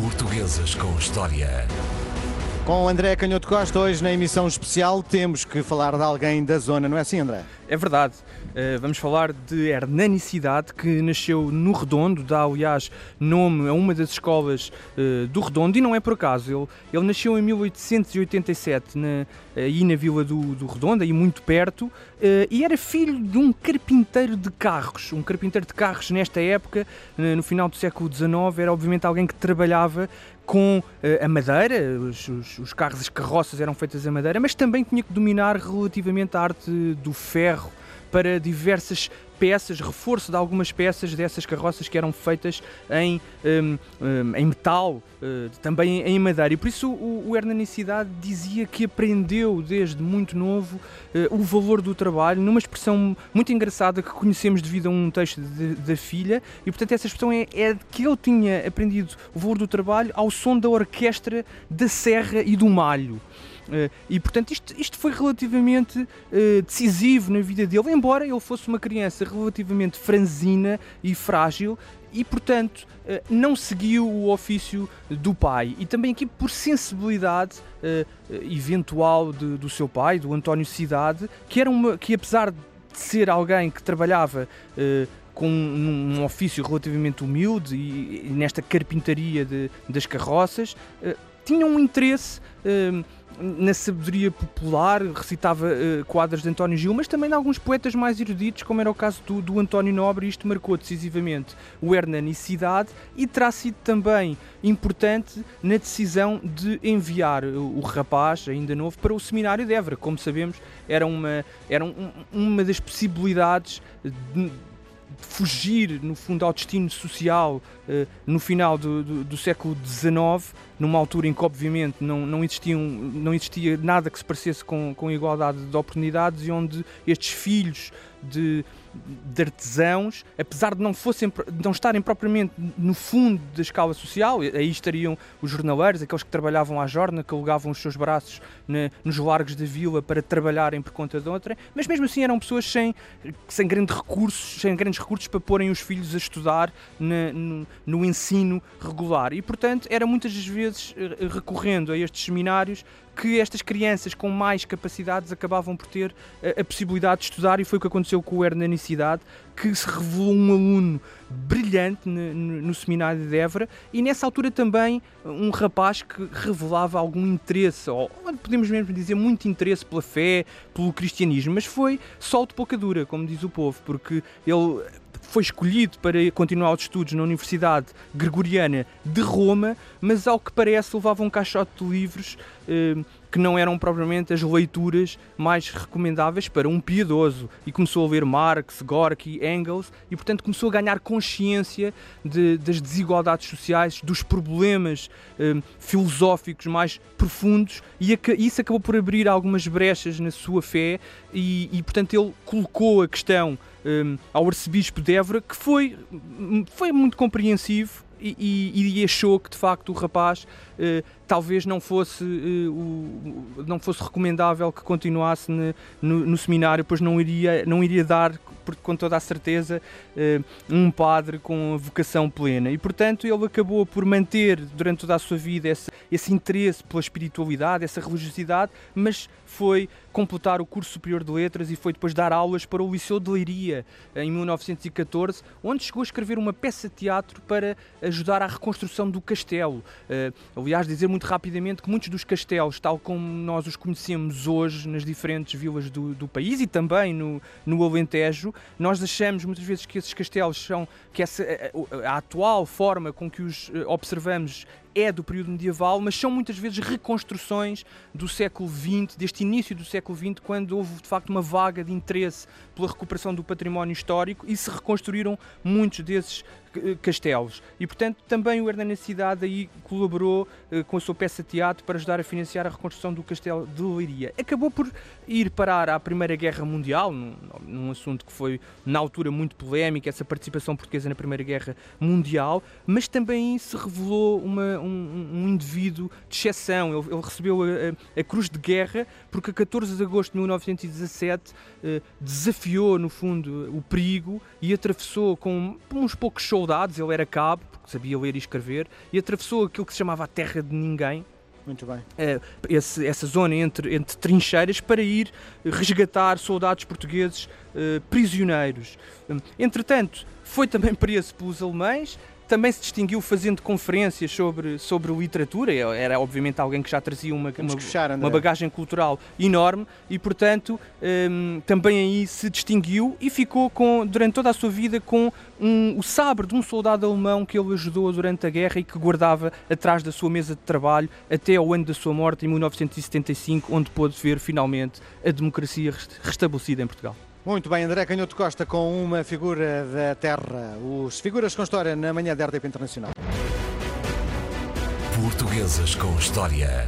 Portuguesas com História. Com André Canhoto Costa, hoje na emissão especial temos que falar de alguém da zona, não é assim, André? É verdade. Uh, vamos falar de Hernanicidade, que nasceu no Redondo, dá aliás nome a uma das escolas uh, do Redondo, e não é por acaso. Ele, ele nasceu em 1887 na, aí na Vila do, do Redondo, aí muito perto, uh, e era filho de um carpinteiro de carros. Um carpinteiro de carros nesta época, no final do século XIX, era obviamente alguém que trabalhava com a madeira, os, os, os carros, as carroças eram feitas a madeira, mas também tinha que dominar relativamente a arte do ferro para diversas peças, reforço de algumas peças dessas carroças que eram feitas em, um, um, em metal, uh, também em madeira. E por isso o, o Hernanicidade dizia que aprendeu desde muito novo uh, o valor do trabalho, numa expressão muito engraçada que conhecemos devido a um texto da filha, e portanto essa expressão é, é que ele tinha aprendido o valor do trabalho ao som da orquestra da serra e do malho. Uh, e portanto isto, isto foi relativamente uh, decisivo na vida dele, embora ele fosse uma criança relativamente franzina e frágil e portanto uh, não seguiu o ofício do pai. E também aqui por sensibilidade eventual de, do seu pai, do António Cidade, que era uma que apesar de ser alguém que trabalhava com um, ofício relativamente humilde e nesta carpintaria de, das carroças, tinha um interesse na sabedoria popular, recitava uh, quadros de António Gil, mas também de alguns poetas mais eruditos, como era o caso do, do António Nobre, e isto marcou decisivamente o Hernanicidade e terá sido também importante na decisão de enviar o, o rapaz, ainda novo, para o Seminário de Évora. Como sabemos, era uma, era um, uma das possibilidades de, fugir, no fundo, ao destino social uh, no final do, do, do, século XIX, numa altura em que, obviamente, não, não, existiam, não existia nada que se parecesse com, com igualdade de oportunidades e onde estes filhos de de artesãos, apesar de não, fossem, de não estarem propriamente no fundo da escala social, aí estariam os jornaleiros, aqueles que trabalhavam à jorna, que alugavam os seus braços na, nos largos da vila para trabalharem por conta de outra, mas mesmo assim eram pessoas sem, sem grandes recursos, sem grandes recursos para porem os filhos a estudar na, no, no ensino regular. E, portanto, era muitas vezes eh, recorrendo a estes seminários que estas crianças com mais capacidades acabavam por ter a, a possibilidade de estudar e foi o que aconteceu com o Hernanicidade, que se revelou um aluno brilhante no, no, no, seminário de Évora e nessa altura também um rapaz que revelava algum interesse, ou podemos mesmo dizer muito interesse pela fé, pelo cristianismo, mas foi sol de pouca dura, como diz o povo, porque ele foi escolhido para continuar os estudos na Universidade Gregoriana de Roma, mas ao que parece levava um caixote de livros eh, que não eram propriamente as leituras mais recomendáveis para um piedoso. E começou a ler Marx, Gorky, Engels e, portanto, começou a ganhar consciência de, das desigualdades sociais, dos problemas eh, filosóficos mais profundos e isso acabou por abrir algumas brechas na sua fé e, e portanto, ele colocou a questão um, ao arcebispo de Évora, que foi, foi muito compreensivo e, e, e, achou que de facto o rapaz uh, talvez não fosse, uh, o, não fosse recomendável que continuasse no, no, no, seminário, pois não iria, não iria dar, com toda a certeza, uh, um padre com vocação plena. E portanto ele acabou por manter durante toda a sua vida esse, esse interesse pela espiritualidade, essa religiosidade, mas foi completar o curso superior de letras e foi depois dar aulas para o Liceu de Leiria em 1914, onde chegou a escrever uma peça de teatro para ajudar à reconstrução do castelo. Uh, aliás, dizer muito rapidamente que muitos dos castelos, tal como nós os conhecemos hoje nas diferentes vilas do, do país e também no, no Alentejo, nós achamos muitas vezes que esses castelos são, que essa, a, a atual forma com que os eh, observamos é do período medieval, mas são muitas vezes reconstruções do século XX, deste início do século XX, quando houve de facto uma vaga de interesse pela recuperação do património histórico e se reconstruíram muitos desses eh, castelos. E, portanto, também o Hernani Cidade aí colaborou uh, com a sua peça teatro para ajudar a financiar a reconstrução do castelo de Leiria. Acabou por ir parar à Primeira Guerra Mundial, num, num assunto que foi, na altura, muito polémico, essa participação portuguesa na Primeira Guerra Mundial, mas também se revelou uma, um, um, indivíduo de exceção. Ele, ele recebeu a, a, Cruz de Guerra porque a 14 de agosto de 1917 uh, desafiou, no fundo, o perigo e atravessou com uns poucos soldados, ele era cabo, porque sabia ler e escrever, e atravessou aquilo que se chamava a Terra de Ninguém, Muito bem. eh, esse- essa zona entre, entre trincheiras para ir resgatar soldados portugueses eh, prisioneiros. Entretanto, foi também preso pelos alemães, também se distinguiu fazendo conferências sobre, sobre literatura, era obviamente alguém que já trazia uma, uma, uma bagagem cultural enorme e, portanto, hum, também aí se distinguiu e ficou com, durante toda a sua vida com um- o sabre de um soldado alemão que ele ajudou durante a guerra e que guardava atrás da sua mesa de trabalho até ao ano da sua morte, em 1975, onde pôde ver finalmente a democracia rest- restabelecida em Portugal. Muito bem, André Canhoto Costa com uma figura da terra. Os Figuras com História na manhã da RDP Internacional. Portuguesas com História.